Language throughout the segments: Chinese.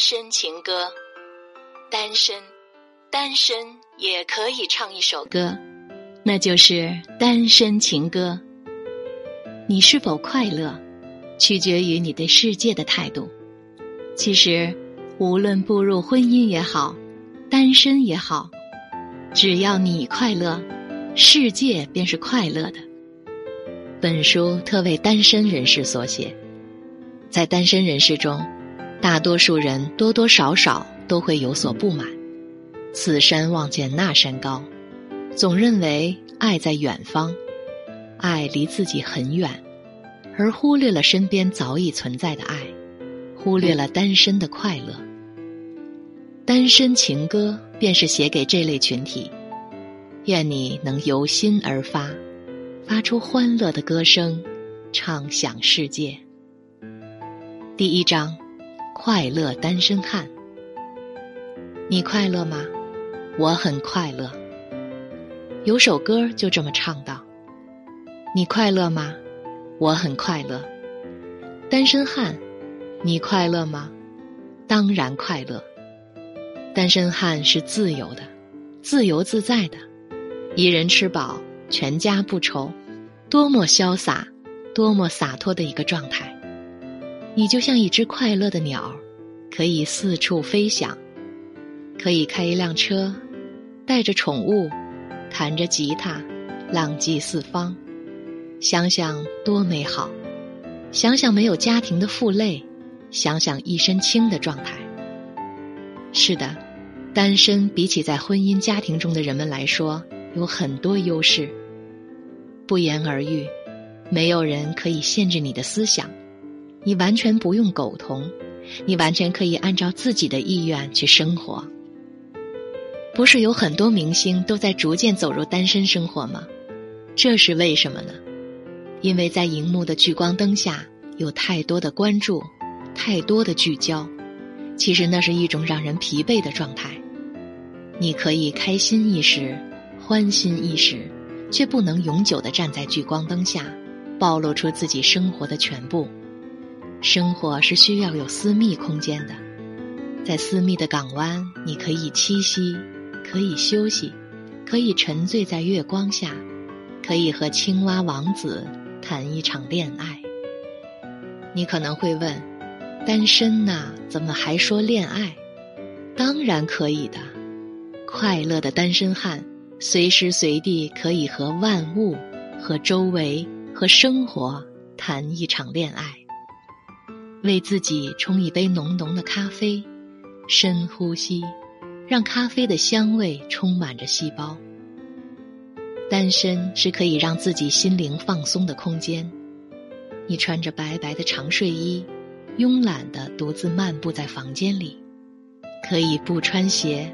身情歌，单身，单身也可以唱一首歌，那就是单身情歌。你是否快乐，取决于你对世界的态度。其实，无论步入婚姻也好，单身也好，只要你快乐，世界便是快乐的。本书特为单身人士所写，在单身人士中。大多数人多多少少都会有所不满，此山望见那山高，总认为爱在远方，爱离自己很远，而忽略了身边早已存在的爱，忽略了单身的快乐。单身情歌便是写给这类群体，愿你能由心而发，发出欢乐的歌声，唱响世界。第一章。快乐单身汉，你快乐吗？我很快乐。有首歌就这么唱道：“你快乐吗？我很快乐。”单身汉，你快乐吗？当然快乐。单身汉是自由的，自由自在的，一人吃饱，全家不愁，多么潇洒，多么洒脱的一个状态。你就像一只快乐的鸟，可以四处飞翔，可以开一辆车，带着宠物，弹着吉他，浪迹四方。想想多美好！想想没有家庭的负累，想想一身轻的状态。是的，单身比起在婚姻家庭中的人们来说，有很多优势。不言而喻，没有人可以限制你的思想。你完全不用苟同，你完全可以按照自己的意愿去生活。不是有很多明星都在逐渐走入单身生活吗？这是为什么呢？因为在荧幕的聚光灯下有太多的关注，太多的聚焦，其实那是一种让人疲惫的状态。你可以开心一时，欢心一时，却不能永久的站在聚光灯下，暴露出自己生活的全部。生活是需要有私密空间的，在私密的港湾，你可以栖息，可以休息，可以沉醉在月光下，可以和青蛙王子谈一场恋爱。你可能会问：单身呐，怎么还说恋爱？当然可以的，快乐的单身汉随时随地可以和万物、和周围、和生活谈一场恋爱。为自己冲一杯浓浓的咖啡，深呼吸，让咖啡的香味充满着细胞。单身是可以让自己心灵放松的空间。你穿着白白的长睡衣，慵懒的独自漫步在房间里，可以不穿鞋，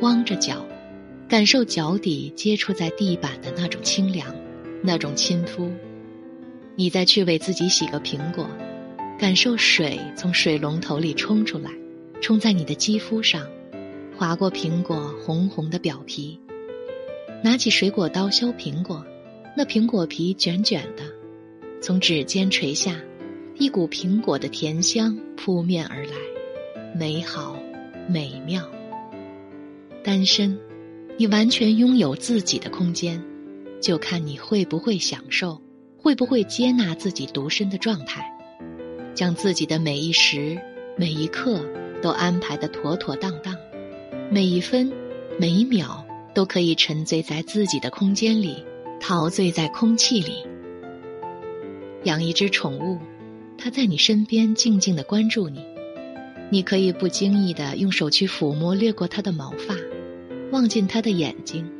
光着脚，感受脚底接触在地板的那种清凉，那种亲肤。你再去为自己洗个苹果。感受水从水龙头里冲出来，冲在你的肌肤上，划过苹果红红的表皮。拿起水果刀削苹果，那苹果皮卷卷的，从指尖垂下，一股苹果的甜香扑面而来，美好，美妙。单身，你完全拥有自己的空间，就看你会不会享受，会不会接纳自己独身的状态。将自己的每一时、每一刻都安排的妥妥当当，每一分、每一秒都可以沉醉在自己的空间里，陶醉在空气里。养一只宠物，它在你身边静静的关注你，你可以不经意的用手去抚摸掠过它的毛发，望进它的眼睛。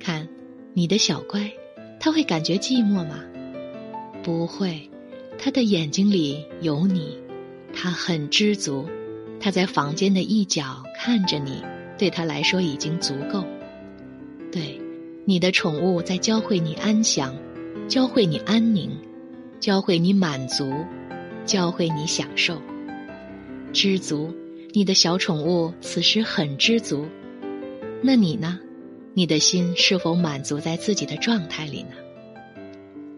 看，你的小乖，它会感觉寂寞吗？不会。他的眼睛里有你，他很知足，他在房间的一角看着你，对他来说已经足够。对，你的宠物在教会你安详，教会你安宁，教会你满足，教会你享受。知足，你的小宠物此时很知足。那你呢？你的心是否满足在自己的状态里呢？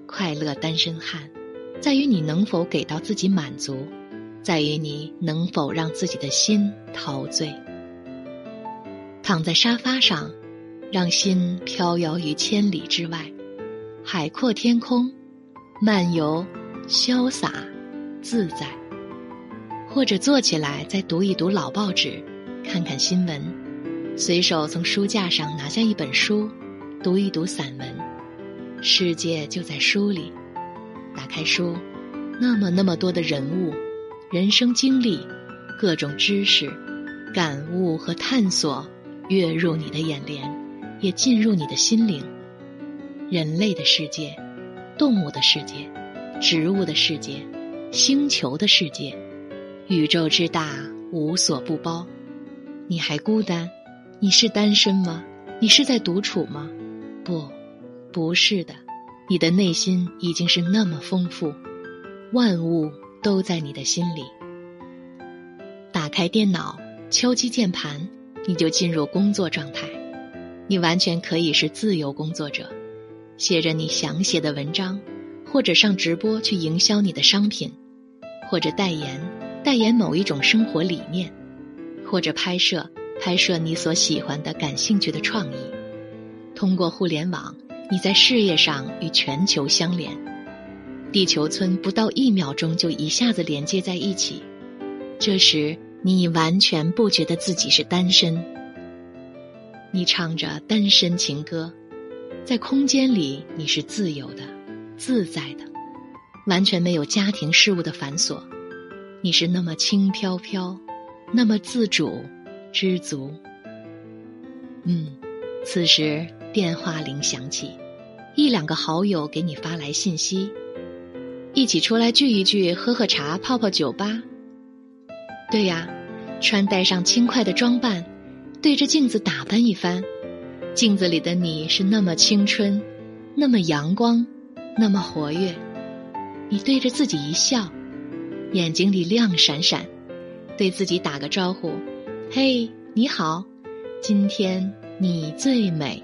快乐单身汉。在于你能否给到自己满足，在于你能否让自己的心陶醉。躺在沙发上，让心飘摇于千里之外，海阔天空，漫游，潇洒，自在。或者坐起来，再读一读老报纸，看看新闻，随手从书架上拿下一本书，读一读散文，世界就在书里。打开书，那么那么多的人物。人生经历，各种知识、感悟和探索跃入你的眼帘，也进入你的心灵。人类的世界、动物的世界、植物的世界、星球的世界，宇宙之大，无所不包。你还孤单？你是单身吗？你是在独处吗？不，不是的。你的内心已经是那么丰富，万物。都在你的心里。打开电脑，敲击键盘，你就进入工作状态。你完全可以是自由工作者，写着你想写的文章，或者上直播去营销你的商品，或者代言，代言某一种生活理念，或者拍摄，拍摄你所喜欢的、感兴趣的创意。通过互联网，你在事业上与全球相连。地球村不到一秒钟就一下子连接在一起，这时你已完全不觉得自己是单身。你唱着单身情歌，在空间里你是自由的、自在的，完全没有家庭事务的繁琐，你是那么轻飘飘，那么自主、知足。嗯，此时电话铃响起，一两个好友给你发来信息。一起出来聚一聚，喝喝茶，泡泡酒吧。对呀，穿戴上轻快的装扮，对着镜子打扮一番。镜子里的你是那么青春，那么阳光，那么活跃。你对着自己一笑，眼睛里亮闪闪，对自己打个招呼：“嘿，你好，今天你最美。”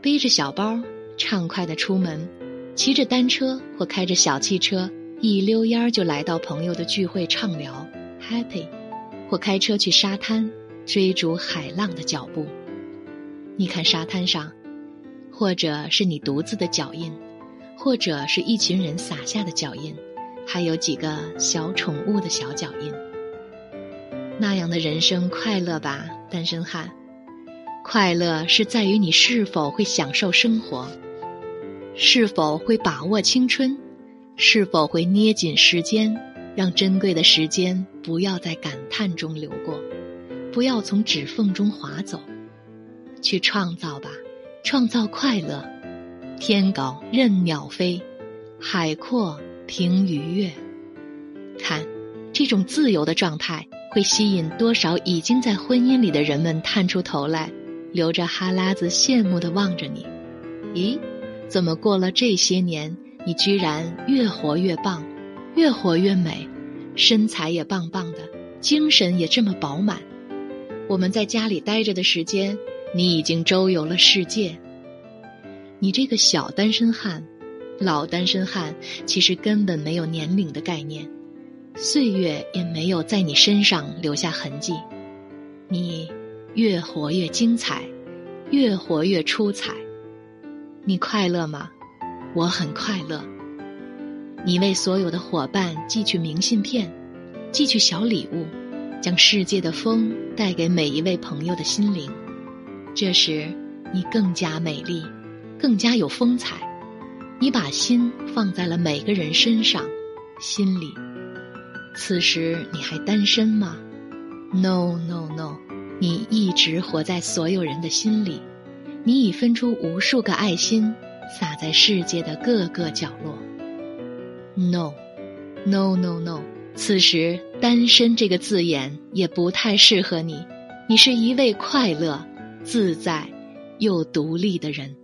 背着小包，畅快的出门。骑着单车或开着小汽车，一溜烟儿就来到朋友的聚会畅聊，happy；或开车去沙滩，追逐海浪的脚步。你看沙滩上，或者是你独自的脚印，或者是一群人撒下的脚印，还有几个小宠物的小脚印。那样的人生快乐吧，单身汉？快乐是在于你是否会享受生活。是否会把握青春？是否会捏紧时间，让珍贵的时间不要在感叹中流过，不要从指缝中划走？去创造吧，创造快乐。天高任鸟飞，海阔凭鱼跃。看，这种自由的状态会吸引多少已经在婚姻里的人们探出头来，流着哈喇子羡慕的望着你。咦？怎么过了这些年，你居然越活越棒，越活越美，身材也棒棒的，精神也这么饱满。我们在家里待着的时间，你已经周游了世界。你这个小单身汉，老单身汉，其实根本没有年龄的概念，岁月也没有在你身上留下痕迹。你越活越精彩，越活越出彩。你快乐吗？我很快乐。你为所有的伙伴寄去明信片，寄去小礼物，将世界的风带给每一位朋友的心灵。这时，你更加美丽，更加有风采。你把心放在了每个人身上，心里。此时你还单身吗？No No No，你一直活在所有人的心里。你已分出无数个爱心，撒在世界的各个角落。No，No，No，No，此时“单身”这个字眼也不太适合你。你是一位快乐、自在又独立的人。